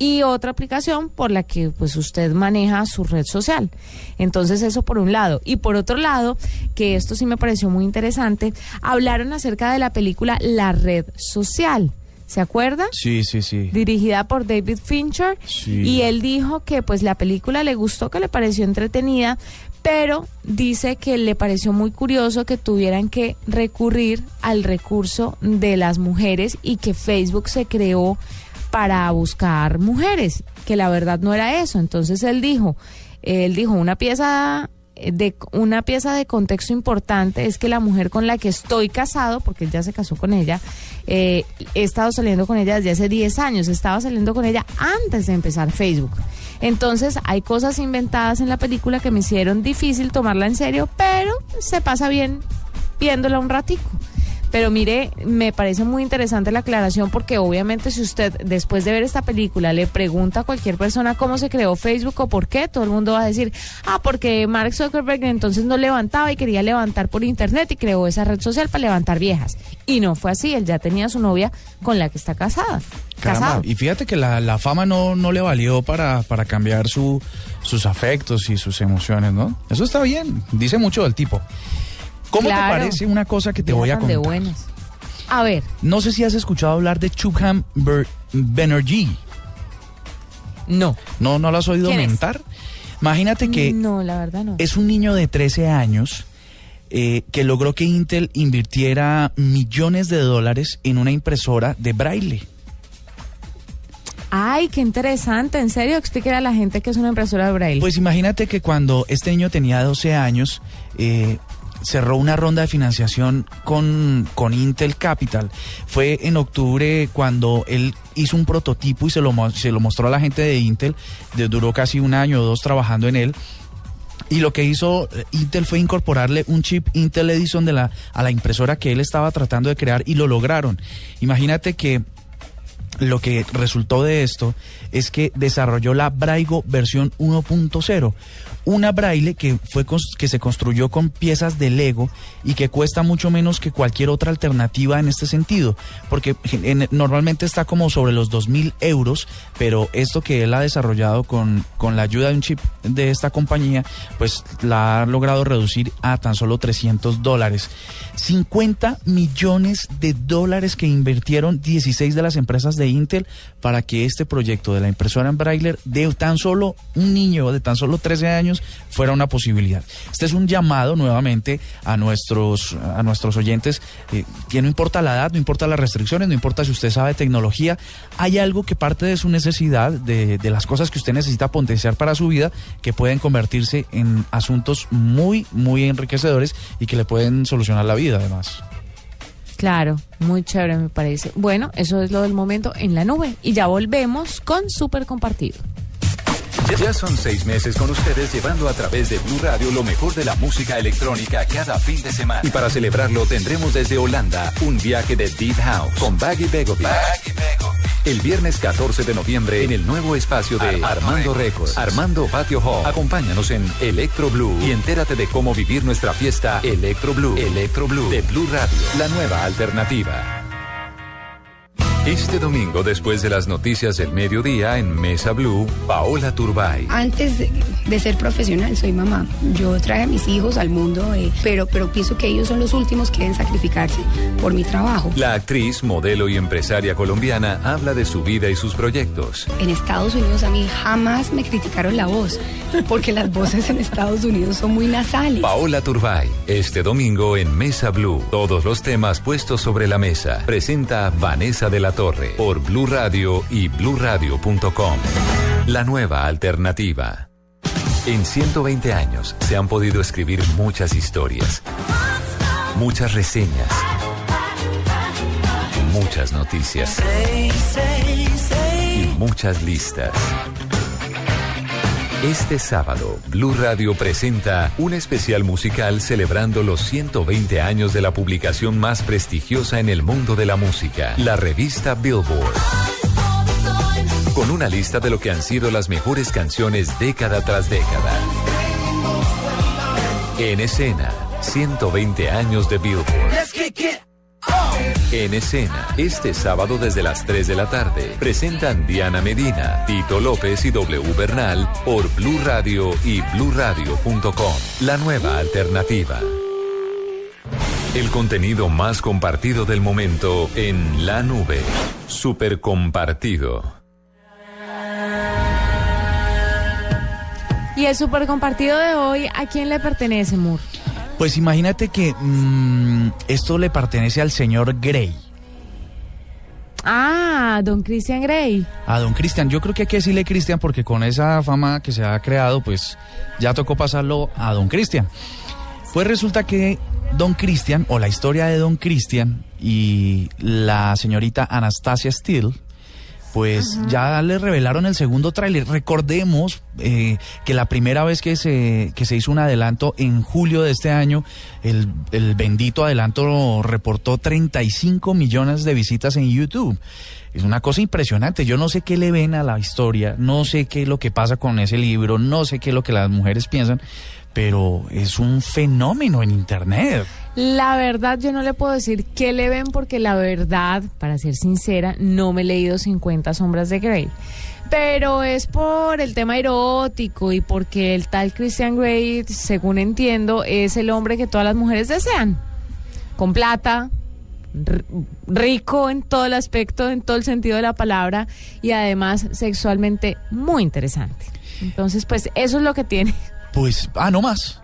y otra aplicación por la que pues usted maneja su red social. Entonces eso por un lado. Y por otro lado, que esto sí me pareció muy interesante, hablaron acerca de la película La Red Social. ¿Se acuerda? Sí, sí, sí. dirigida por David Fincher Sí. y él dijo que pues la película le gustó, que le pareció entretenida, pero dice que le pareció muy curioso que tuvieran que recurrir al recurso de las mujeres y que Facebook se creó para buscar mujeres, que la verdad no era eso. Entonces él dijo, él dijo una pieza de una pieza de contexto importante es que la mujer con la que estoy casado, porque él ya se casó con ella, eh, he estado saliendo con ella desde hace 10 años, estaba saliendo con ella antes de empezar Facebook. Entonces hay cosas inventadas en la película que me hicieron difícil tomarla en serio, pero se pasa bien viéndola un ratico. Pero mire, me parece muy interesante la aclaración porque obviamente si usted después de ver esta película le pregunta a cualquier persona cómo se creó Facebook o por qué, todo el mundo va a decir, ah, porque Mark Zuckerberg entonces no levantaba y quería levantar por internet y creó esa red social para levantar viejas. Y no fue así, él ya tenía su novia con la que está casada. Caramba, Casado. y fíjate que la, la fama no, no le valió para, para cambiar su, sus afectos y sus emociones, ¿no? Eso está bien, dice mucho del tipo. ¿Cómo Claro. te parece una cosa que te voy a tan de contar? buenas. A ver, No sé si has escuchado hablar de Chubham Ber- Banerjee. No. ¿No, no lo has oído mentar? Imagínate que no, la verdad no. es un niño de 13 años eh, que logró que Intel invirtiera millones de dólares en una impresora de braille. Ay, qué interesante. En serio, explíquele a la gente que es una impresora de braille. Pues imagínate que cuando este niño tenía 12 años, eh, cerró una ronda de financiación con, con Intel Capital. Fue en octubre cuando él hizo un prototipo y se lo, se lo mostró a la gente de Intel. Duró casi un año o dos trabajando en él. Y lo que hizo eh, Intel fue incorporarle un chip Intel Edison de la, a la impresora que él estaba tratando de crear y lo lograron. Imagínate que lo que resultó de esto es que desarrolló la Braigo versión 1.0, Una braille que, fue que se construyó con piezas de Lego y que cuesta mucho menos que cualquier otra alternativa en este sentido, porque en- normalmente está como sobre los 2.000 euros, pero esto que él ha desarrollado con, con la ayuda de un chip de esta compañía, pues la ha logrado reducir a tan solo 300 dólares. 50 millones de dólares que invirtieron 16 de las empresas de Intel para que este proyecto de la impresora en braille de tan solo un niño de tan solo 13 años fuera una posibilidad. Este es un llamado nuevamente a nuestros, a nuestros oyentes, eh, que no importa la edad, no importa las restricciones, no importa si usted sabe tecnología, hay algo que parte de su necesidad, de, de las cosas que usted necesita potenciar para su vida, que pueden convertirse en asuntos muy, muy enriquecedores y que le pueden solucionar la vida además. Claro, muy chévere me parece. Bueno, eso es lo del momento en la nube. Y ya volvemos con Super Compartido. Ya son seis meses con ustedes llevando a través de Blue Radio lo mejor de la música electrónica cada fin de semana. Y para celebrarlo tendremos desde Holanda un viaje de Deep House con Baggy Begovic. El viernes 14 de noviembre en el nuevo espacio de Armando, Records, Armando Patio Hall. Acompáñanos en Electro Blue y entérate de cómo vivir nuestra fiesta Electro Blue. Electro Blue de Blue Radio, la nueva alternativa. Este domingo, después de las noticias del mediodía en Mesa Blue, Paola Turbay. Antes de, ser profesional, soy mamá. Yo traje a mis hijos al mundo, eh, pero, pero pienso que ellos son los últimos que deben sacrificarse por mi trabajo. La actriz, modelo y empresaria colombiana habla de su vida y sus proyectos. En Estados Unidos a mí jamás me criticaron la voz, porque las voces en Estados Unidos son muy nasales. Paola Turbay, este domingo en Mesa Blue. Todos los temas puestos sobre la mesa. Presenta Vanessa de la Torre por Blue Radio y bluradio.com. La nueva alternativa. En 120 años se han podido escribir muchas historias, muchas reseñas, muchas noticias y muchas listas. Este sábado, Blue Radio presenta un especial musical celebrando los 120 años de la publicación más prestigiosa en el mundo de la música, la revista Billboard. Con una lista de lo que han sido las mejores canciones década tras década. En escena, 120 años de Billboard. En escena, este sábado desde las 3 de la tarde, presentan Diana Medina, Tito López y W Bernal por Blue Radio y bluradio.com. La nueva alternativa. El contenido más compartido del momento en la nube. Super compartido. Y el Super Compartido de hoy, ¿a quién le pertenece, Mur? Pues imagínate que mm, esto le pertenece al señor Gray. Ah, don Christian Grey. A don Cristian, yo creo que hay que decirle Cristian porque con esa fama que se ha creado, pues ya tocó pasarlo a don Cristian. Pues resulta que don Cristian, o la historia de don Cristian y la señorita Anastasia Steele, pues ya le revelaron el segundo tráiler. Recordemos eh, que la primera vez que se, que se hizo un adelanto en julio de este año, el, el bendito adelanto reportó 35 millones de visitas en YouTube. Es una cosa impresionante. Yo no sé qué le ven a la historia, no sé qué es lo que pasa con ese libro, no sé qué es lo que las mujeres piensan, pero es un fenómeno en Internet. La verdad, yo no le puedo decir qué le ven porque la verdad, para ser sincera, no me he leído 50 sombras de Grey. Pero es por el tema erótico y porque el tal Christian Grey, según entiendo, es el hombre que todas las mujeres desean. Con plata, rico en todo el aspecto, en todo el sentido de la palabra y además sexualmente muy interesante. Entonces, pues eso es lo que tiene. Pues, ah, no más.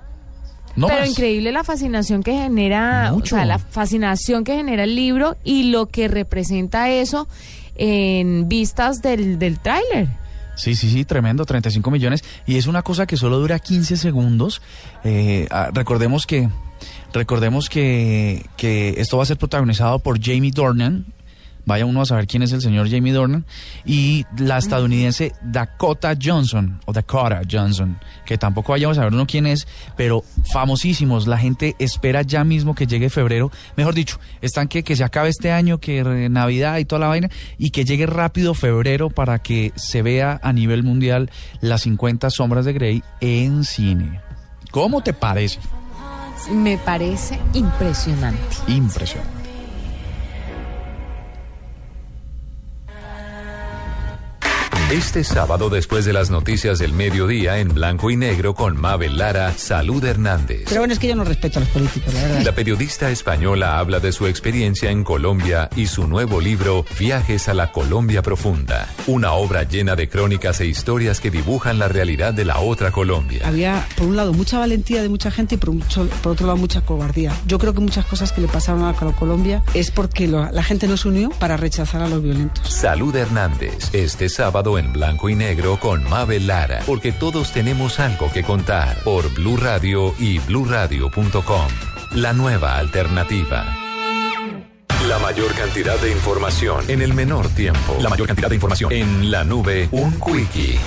No Pero más. increíble la fascinación que genera, Mucho. o sea, la fascinación que genera el libro y lo que representa eso en vistas del, del tráiler. Sí, sí, sí, tremendo, 35 millones. Y es una cosa que solo dura 15 segundos. Eh, ah, recordemos que, recordemos que, que esto va a ser protagonizado por Jamie Dornan, vaya uno a saber quién es el señor Jamie Dornan, y la estadounidense Dakota Johnson, o Dakota Johnson, que tampoco vayamos a saber uno quién es, pero famosísimos, la gente espera ya mismo que llegue febrero, mejor dicho, están que, que se acabe este año, que eh, Navidad y toda la vaina, y que llegue rápido febrero para que se vea a nivel mundial las 50 sombras de Grey en cine. ¿Cómo te parece? Me parece impresionante. Impresionante. Este sábado, después de las noticias del mediodía, en blanco y negro con Mabel Lara, Salud Hernández. Pero bueno, es que yo no respeto a los políticos, la verdad. La periodista española habla de su experiencia en Colombia y su nuevo libro, Viajes a la Colombia Profunda, una obra llena de crónicas e historias que dibujan la realidad de la otra Colombia. Había, por un lado, mucha valentía de mucha gente y por, mucho- por otro lado, mucha cobardía. Yo creo que muchas cosas que le pasaron a Colombia es porque lo- la gente no se unió para rechazar a los violentos. Salud Hernández, este sábado en blanco y negro con Mabel Lara, porque todos tenemos algo que contar por Blue Radio y bluradio.com. La nueva alternativa. La mayor cantidad de información en el menor tiempo. La mayor cantidad de información en la nube. Un quickie.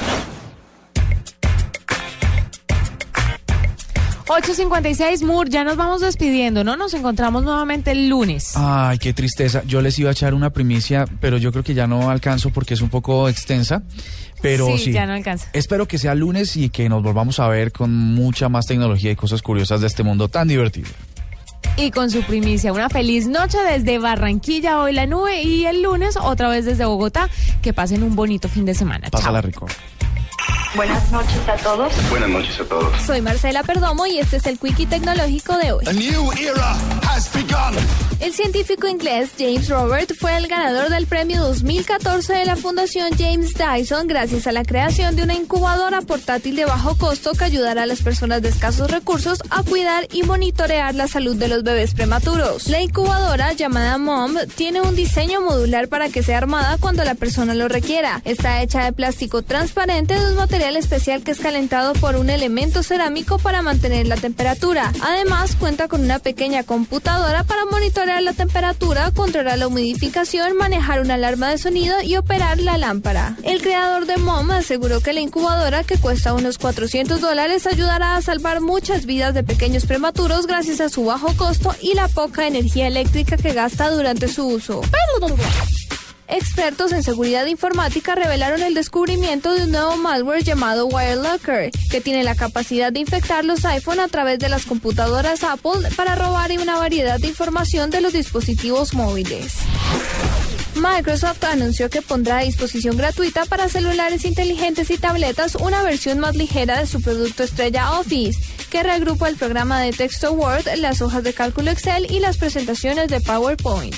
8.56, Moore, ya nos vamos despidiendo, ¿no? Nos encontramos nuevamente el lunes. Ay, qué tristeza. Yo les iba a echar una primicia, pero yo creo que ya no alcanzo porque es un poco extensa. Pero sí, Sí, ya no alcanza. Espero que sea lunes y que nos volvamos a ver con mucha más tecnología y cosas curiosas de este mundo tan divertido. Y con su primicia, una feliz noche desde Barranquilla, hoy la nube, y el lunes otra vez desde Bogotá. Que pasen un bonito fin de semana. Pásala rico. Buenas noches a todos. Buenas noches a todos. Soy Marcela Perdomo y este es el Quickie Tecnológico de hoy. El científico inglés James Robert fue el ganador del premio 2014 de la Fundación James Dyson gracias a la creación de una incubadora portátil de bajo costo que ayudará a las personas de escasos recursos a cuidar y monitorear la salud de los bebés prematuros. La incubadora llamada MOM tiene un diseño modular para que sea armada cuando la persona lo requiera. Está hecha de plástico transparente de un material especial que es calentado por un elemento cerámico para mantener la temperatura. Además, cuenta con una pequeña computadora para monitorear la temperatura, controlar la humidificación, manejar una alarma de sonido y operar la lámpara. El creador de MOM aseguró que la incubadora, que cuesta unos 400 dólares, ayudará a salvar muchas vidas de pequeños prematuros gracias a su bajo costo y la poca energía eléctrica que gasta durante su uso. Expertos en seguridad informática revelaron el descubrimiento de un nuevo malware llamado WireLocker, que tiene la capacidad de infectar los iPhone a través de las computadoras Apple para robar una variedad de información de los dispositivos móviles. Microsoft anunció que pondrá a disposición gratuita para celulares inteligentes y tabletas una versión más ligera de su producto estrella Office, que reagrupa el programa de texto Word, las hojas de cálculo Excel y las presentaciones de PowerPoint.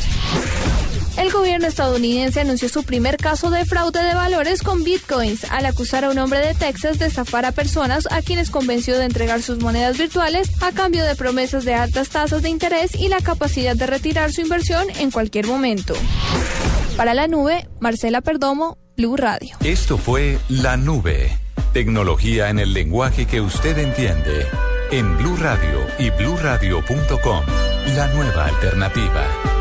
El gobierno estadounidense anunció su primer caso de fraude de valores con bitcoins al acusar a un hombre de Texas de estafar a personas a quienes convenció de entregar sus monedas virtuales a cambio de promesas de altas tasas de interés y la capacidad de retirar su inversión en cualquier momento. Para la nube, Marcela Perdomo, Blue Radio. Esto fue La Nube. Tecnología en el lenguaje que usted entiende. En Blue Radio y bluradio.com. La nueva alternativa.